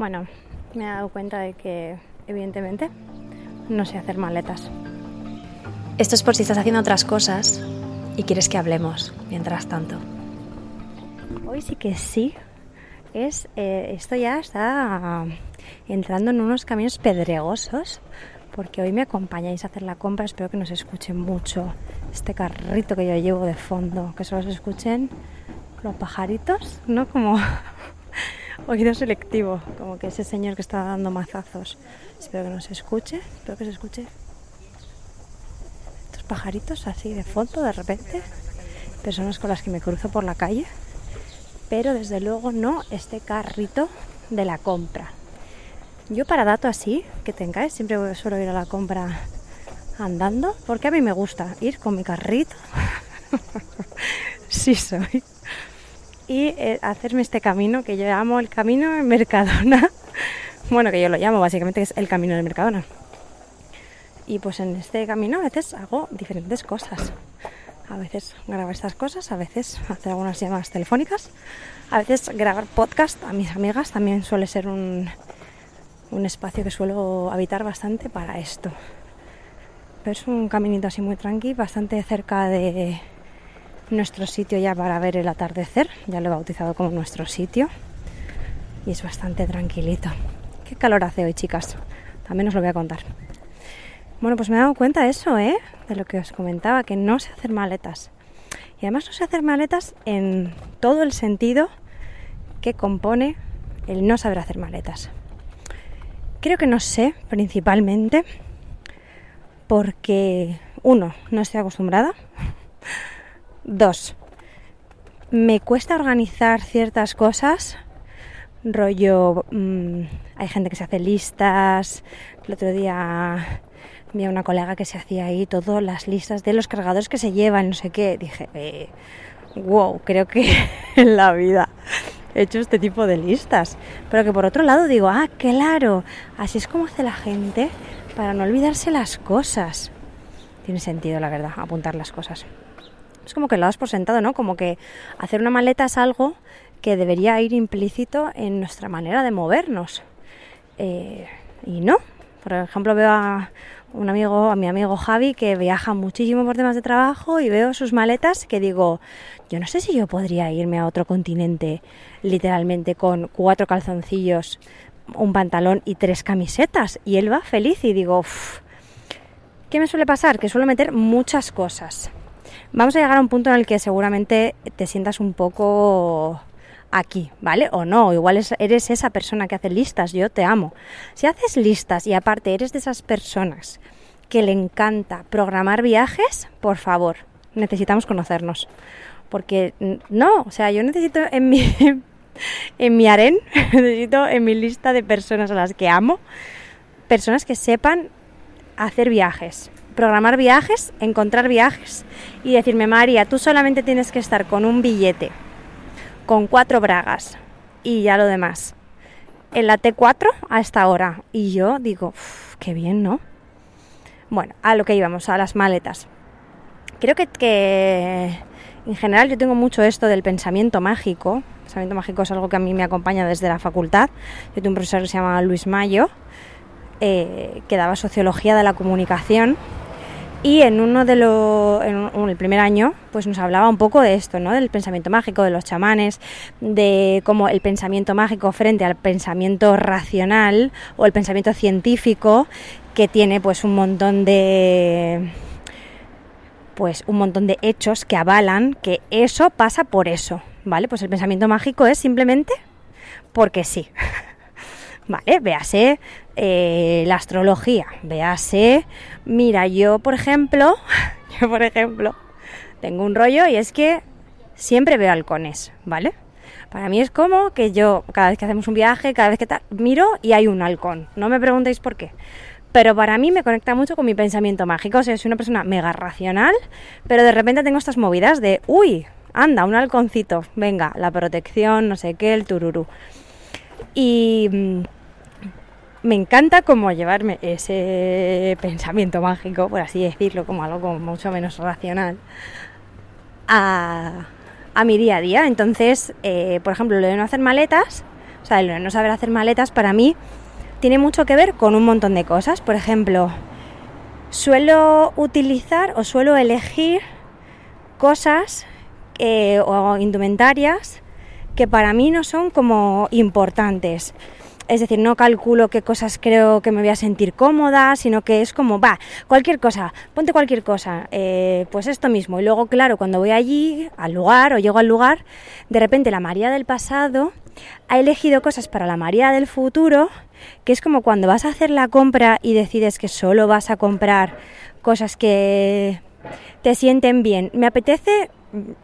Bueno, me he dado cuenta de que evidentemente no sé hacer maletas. Esto es por si estás haciendo otras cosas y quieres que hablemos mientras tanto. Hoy sí que sí. Es, eh, esto ya está entrando en unos caminos pedregosos porque hoy me acompañáis a hacer la compra. Espero que nos escuchen mucho este carrito que yo llevo de fondo, que solo se escuchen los pajaritos, ¿no? Como oído selectivo, como que ese señor que está dando mazazos. Espero que no se escuche, espero que se escuche. Estos pajaritos así de fondo de repente, personas con las que me cruzo por la calle, pero desde luego no este carrito de la compra. Yo para dato así, que tengáis, siempre suelo ir a la compra andando, porque a mí me gusta ir con mi carrito. sí soy y eh, hacerme este camino que yo llamo el camino de Mercadona. bueno, que yo lo llamo básicamente es el camino de Mercadona. Y pues en este camino a veces hago diferentes cosas. A veces grabar estas cosas, a veces hacer algunas llamadas telefónicas, a veces grabar podcast a mis amigas también suele ser un, un espacio que suelo habitar bastante para esto. Pero es un caminito así muy tranqui, bastante cerca de, nuestro sitio ya para ver el atardecer. Ya lo he bautizado como nuestro sitio. Y es bastante tranquilito. Qué calor hace hoy, chicas. También os lo voy a contar. Bueno, pues me he dado cuenta de eso, ¿eh? De lo que os comentaba, que no sé hacer maletas. Y además no sé hacer maletas en todo el sentido que compone el no saber hacer maletas. Creo que no sé principalmente porque, uno, no estoy acostumbrada. Dos, me cuesta organizar ciertas cosas, rollo, mm, hay gente que se hace listas, el otro día vi a una colega que se hacía ahí todas las listas de los cargadores que se llevan, no sé qué, dije, eh, wow, creo que en la vida he hecho este tipo de listas, pero que por otro lado digo, ah, claro, así es como hace la gente para no olvidarse las cosas. Tiene sentido, la verdad, apuntar las cosas es como que lo das por sentado, ¿no? Como que hacer una maleta es algo que debería ir implícito en nuestra manera de movernos. Eh, y no. Por ejemplo, veo a un amigo, a mi amigo Javi, que viaja muchísimo por temas de trabajo y veo sus maletas que digo, yo no sé si yo podría irme a otro continente literalmente con cuatro calzoncillos, un pantalón y tres camisetas. Y él va feliz y digo, ¿qué me suele pasar? Que suelo meter muchas cosas vamos a llegar a un punto en el que seguramente te sientas un poco aquí, ¿vale? O no, igual eres esa persona que hace listas, yo te amo. Si haces listas y aparte eres de esas personas que le encanta programar viajes, por favor, necesitamos conocernos. Porque no, o sea, yo necesito en mi, en mi aren, necesito en mi lista de personas a las que amo, personas que sepan hacer viajes, programar viajes, encontrar viajes y decirme, María, tú solamente tienes que estar con un billete, con cuatro bragas y ya lo demás. En la T4 a esta hora. Y yo digo, qué bien, ¿no? Bueno, a lo que íbamos, a las maletas. Creo que, en general yo tengo mucho esto del pensamiento mágico. El pensamiento mágico es algo que a mí me acompaña desde la facultad. Yo tengo un profesor que se llama Luis Mayo, eh, que daba sociología de la comunicación y en uno de los, en el primer año, pues nos hablaba un poco de esto, ¿no? Del pensamiento mágico, de los chamanes, de cómo el pensamiento mágico frente al pensamiento racional o el pensamiento científico, que tiene pues un montón de pues un montón de hechos que avalan que eso pasa por eso, ¿vale? Pues el pensamiento mágico es simplemente porque sí. ¿Vale? Véase eh, la astrología, véase, mira, yo por ejemplo, yo por ejemplo, tengo un rollo y es que siempre veo halcones, ¿vale? Para mí es como que yo, cada vez que hacemos un viaje, cada vez que miro y hay un halcón. No me preguntéis por qué. Pero para mí me conecta mucho con mi pensamiento mágico. O sea, soy una persona mega racional, pero de repente tengo estas movidas de, uy, anda, un halconcito, venga, la protección, no sé qué, el tururú. Y mm, me encanta como llevarme ese pensamiento mágico, por así decirlo, como algo mucho menos racional, a, mi día a día. Entonces, eh, por ejemplo, lo de no hacer maletas, sea, el no saber hacer maletas para mí tiene mucho que ver con un montón de cosas. Por ejemplo, suelo utilizar o suelo elegir cosas eh, o indumentarias que para mí no son como importantes. Es decir, no calculo qué cosas creo que me voy a sentir cómoda, sino que es como, va, cualquier cosa, ponte cualquier cosa, eh, pues esto mismo. Y luego, claro, cuando voy allí, al lugar o llego al lugar, de repente la María del pasado ha elegido cosas para la María del futuro, que es como cuando vas a hacer la compra y decides que solo vas a comprar cosas que te sienten bien. Me apetece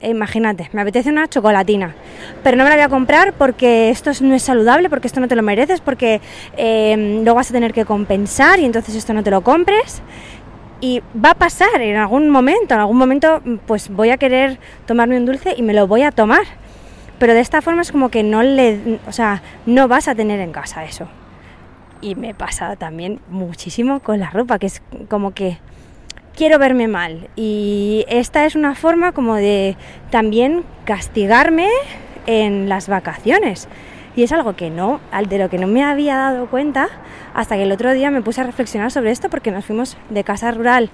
imagínate, me apetece una chocolatina, pero no me la voy a comprar porque esto no es saludable, porque esto no te lo mereces, porque eh, vas a tener que compensar y entonces esto no te lo compres. Y va a pasar en algún momento, en algún momento pues voy a querer tomarme un dulce y me lo voy a tomar. Pero de esta forma es como que no le, o sea, no vas a tener en casa eso. Y me pasa también muchísimo con la ropa, que es como que quiero verme mal. Y esta es una forma como de también castigarme en las vacaciones. Y es algo que no, de lo que no me había dado cuenta hasta que el otro día me puse a reflexionar sobre esto porque nos fuimos de casa rural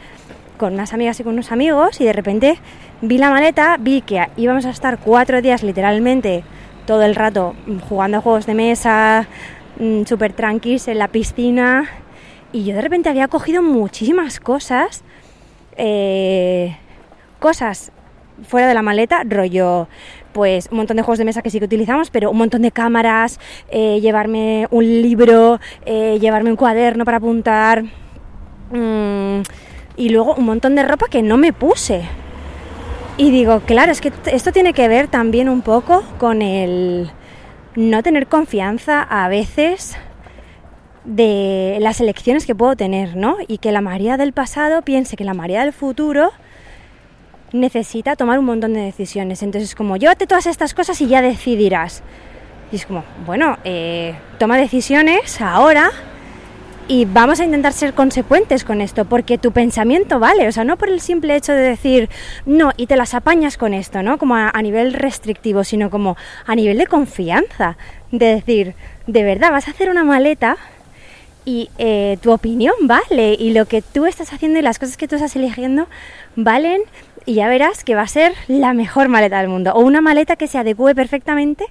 con unas amigas y con unos amigos y de repente vi la maleta, vi que íbamos a estar cuatro días literalmente todo el rato jugando a juegos de mesa, mm, súper tranquilos en la piscina y yo de repente había cogido muchísimas cosas eh, cosas fuera de la maleta, rollo, pues un montón de juegos de mesa que sí que utilizamos, pero un montón de cámaras, eh, llevarme un libro, eh, llevarme un cuaderno para apuntar, mm, y luego un montón de ropa que no me puse. Y digo, claro, es que esto tiene que ver también un poco con el no tener confianza a veces de las elecciones que puedo tener, ¿no? Y que la María del pasado piense que la María del futuro necesita tomar un montón de decisiones. Entonces, como llévate todas estas cosas y ya decidirás. Y es como, bueno, eh, toma decisiones ahora y vamos a intentar ser consecuentes con esto, porque tu pensamiento vale, o sea, no por el simple hecho de decir, no, y te las apañas con esto, ¿no? Como a, a nivel restrictivo, sino como a nivel de confianza, de decir, de verdad, vas a hacer una maleta y eh, tu opinión vale y lo que tú estás haciendo y las cosas que tú estás eligiendo valen y ya verás que va a ser la mejor maleta del mundo o una maleta que se adecue perfectamente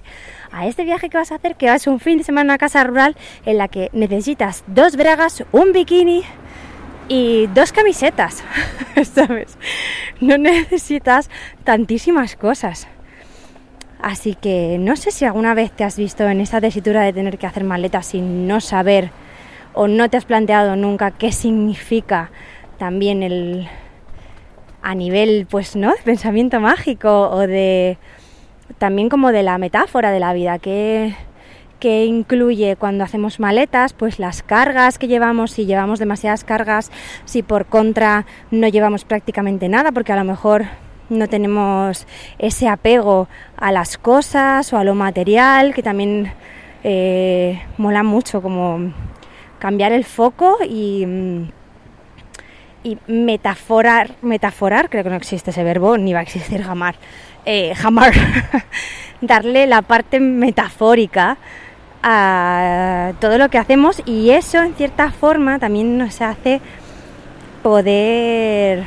a este viaje que vas a hacer que vas un fin de semana a casa rural en la que necesitas dos bragas, un bikini y dos camisetas, ¿sabes? No necesitas tantísimas cosas. Así que no sé si alguna vez te has visto en esta tesitura de tener que hacer maletas sin no saber o no te has planteado nunca qué significa también el a nivel pues no de pensamiento mágico o de también como de la metáfora de la vida que que incluye cuando hacemos maletas, pues las cargas que llevamos, si llevamos demasiadas cargas, si por contra no llevamos prácticamente nada, porque a lo mejor no tenemos ese apego a las cosas o a lo material, que también eh, mola mucho como cambiar el foco y, mm, y metaforar, metaforar, creo que no existe ese verbo, ni va a existir jamás, eh, jamás, darle la parte metafórica a todo lo que hacemos y eso en cierta forma también nos hace poder,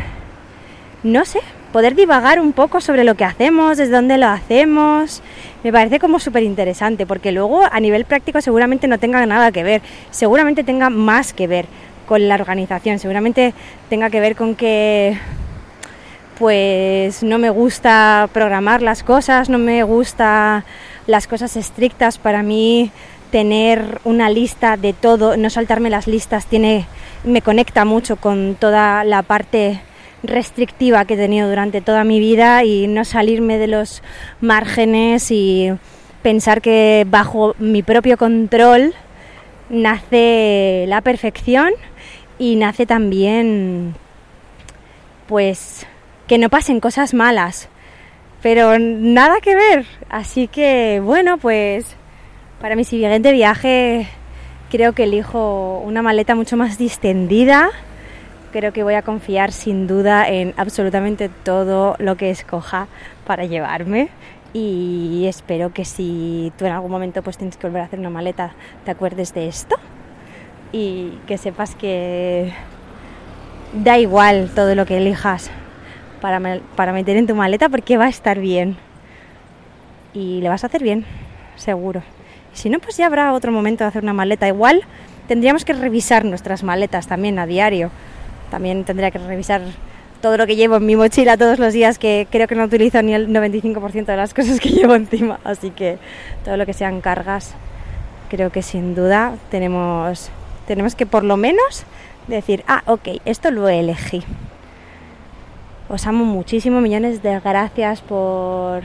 no sé, poder divagar un poco sobre lo que hacemos, desde dónde lo hacemos, me parece como súper interesante, porque luego a nivel práctico seguramente no tenga nada que ver, seguramente tenga más que ver con la organización, seguramente tenga que ver con que pues no me gusta programar las cosas, no me gusta las cosas estrictas. Para mí tener una lista de todo, no saltarme las listas tiene me conecta mucho con toda la parte restrictiva que he tenido durante toda mi vida y no salirme de los márgenes y pensar que bajo mi propio control nace la perfección y nace también pues que no pasen cosas malas pero nada que ver. Así que bueno pues para mi siguiente viaje creo que elijo una maleta mucho más distendida creo que voy a confiar sin duda en absolutamente todo lo que escoja para llevarme y espero que si tú en algún momento pues tienes que volver a hacer una maleta te acuerdes de esto y que sepas que da igual todo lo que elijas para, para meter en tu maleta porque va a estar bien y le vas a hacer bien, seguro. Si no, pues ya habrá otro momento de hacer una maleta. Igual tendríamos que revisar nuestras maletas también a diario. También tendría que revisar todo lo que llevo en mi mochila todos los días, que creo que no utilizo ni el 95% de las cosas que llevo encima. Así que todo lo que sean cargas, creo que sin duda tenemos, tenemos que por lo menos decir, ah, ok, esto lo elegí. Os amo muchísimo, millones de gracias por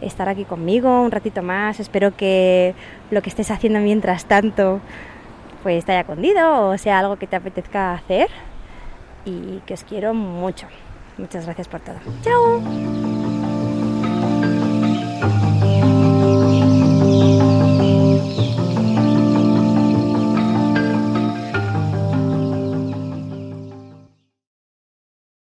estar aquí conmigo un ratito más. Espero que lo que estés haciendo mientras tanto pues te haya o sea algo que te apetezca hacer y que os quiero mucho. Muchas gracias por todo. ¡Chao!